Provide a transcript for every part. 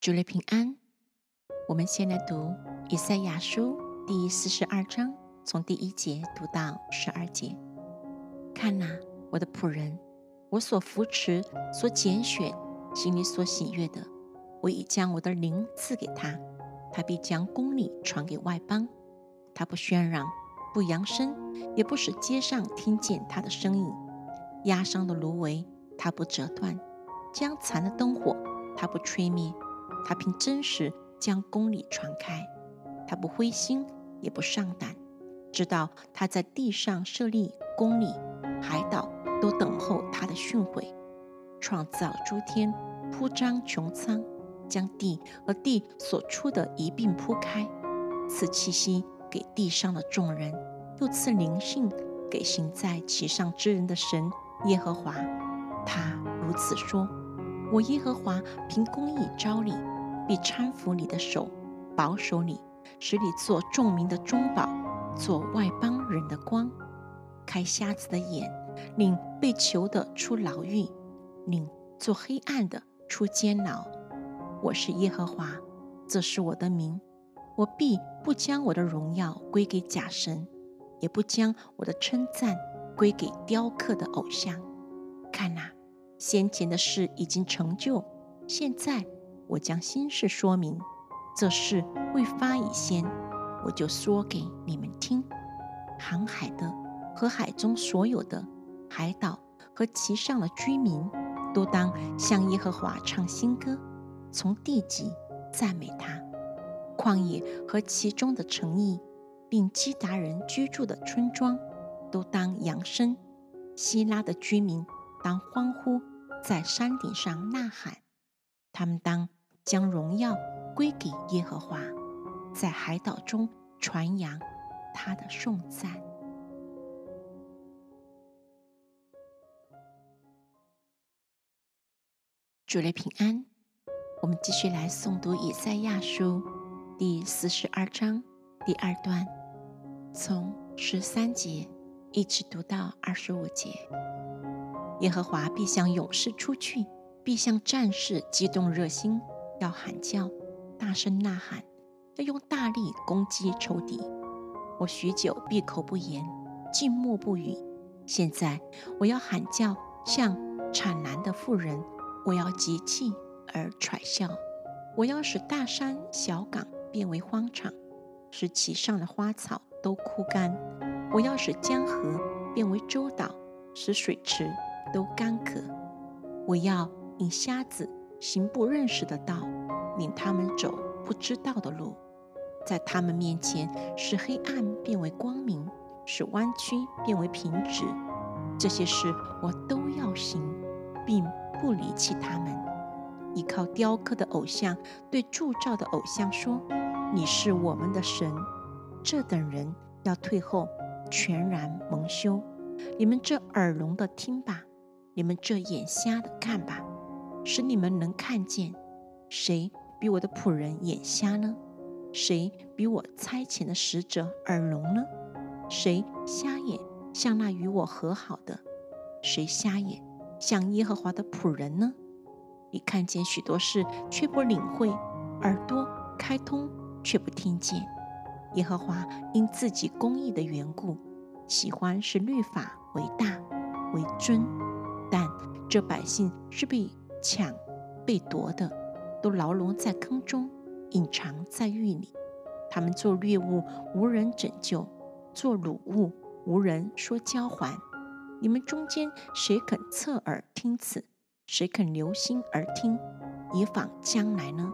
主内平安。我们先来读以赛亚书第四十二章，从第一节读到十二节。看哪，我的仆人，我所扶持、所拣选、心里所喜悦的，我已将我的灵赐给他，他必将公理传给外邦。他不喧嚷，不扬声，也不使街上听见他的声音。压伤的芦苇，他不折断；将残的灯火，他不吹灭。他凭真实将公理传开，他不灰心也不上胆，知道他在地上设立公理，海岛都等候他的训诲。创造诸天，铺张穹苍，将地和地所出的一并铺开，赐气息给地上的众人，又赐灵性给行在其上之人的神耶和华。他如此说。我耶和华凭公义招你，必搀扶你的手，保守你，使你做众民的中宝，做外邦人的光，开瞎子的眼，令被囚的出牢狱，令做黑暗的出监牢。我是耶和华，这是我的名。我必不将我的荣耀归给假神，也不将我的称赞归给雕刻的偶像。看哪！先前的事已经成就，现在我将心事说明。这事未发以先，我就说给你们听。航海的和海中所有的海岛和其上的居民，都当向耶和华唱新歌，从地极赞美他。旷野和其中的城邑，并基达人居住的村庄，都当扬声。希拉的居民。当欢呼，在山顶上呐喊，他们当将荣耀归给耶和华，在海岛中传扬他的颂赞。主内平安，我们继续来诵读以赛亚书第四十二章第二段，从十三节一直读到二十五节。耶和华必向勇士出去，必向战士激动热心，要喊叫，大声呐喊，要用大力攻击仇敌。我许久闭口不言，静默不语。现在我要喊叫，像产难的妇人；我要集气而喘笑；我要使大山小港变为荒场，使其上的花草都枯干；我要使江河变为洲岛，使水池。都干渴，我要引瞎子行不认识的道，领他们走不知道的路，在他们面前使黑暗变为光明，使弯曲变为平直。这些事我都要行，并不离弃他们。依靠雕刻的偶像对铸造的偶像说：“你是我们的神。”这等人要退后，全然蒙羞。你们这耳聋的听吧。你们这眼瞎的看吧，使你们能看见。谁比我的仆人眼瞎呢？谁比我差遣的使者耳聋呢？谁瞎眼像那与我和好的？谁瞎眼像耶和华的仆人呢？你看见许多事却不领会，耳朵开通却不听见。耶和华因自己公义的缘故，喜欢使律法为大为尊。这百姓是被抢、被夺的，都牢笼在坑中，隐藏在狱里。他们做掠物，无人拯救；做掳物，无人说交还。你们中间谁肯侧耳听此？谁肯留心而听，以防将来呢？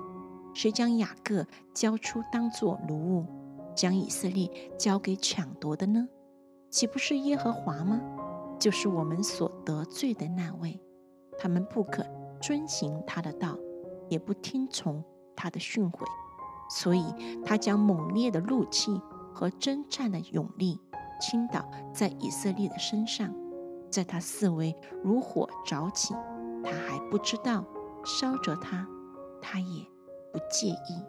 谁将雅各交出当作掳物，将以色列交给抢夺的呢？岂不是耶和华吗？就是我们所得罪的那位，他们不肯遵行他的道，也不听从他的训诲，所以他将猛烈的怒气和征战的勇力倾倒在以色列的身上，在他四围如火着起，他还不知道烧着他，他也不介意。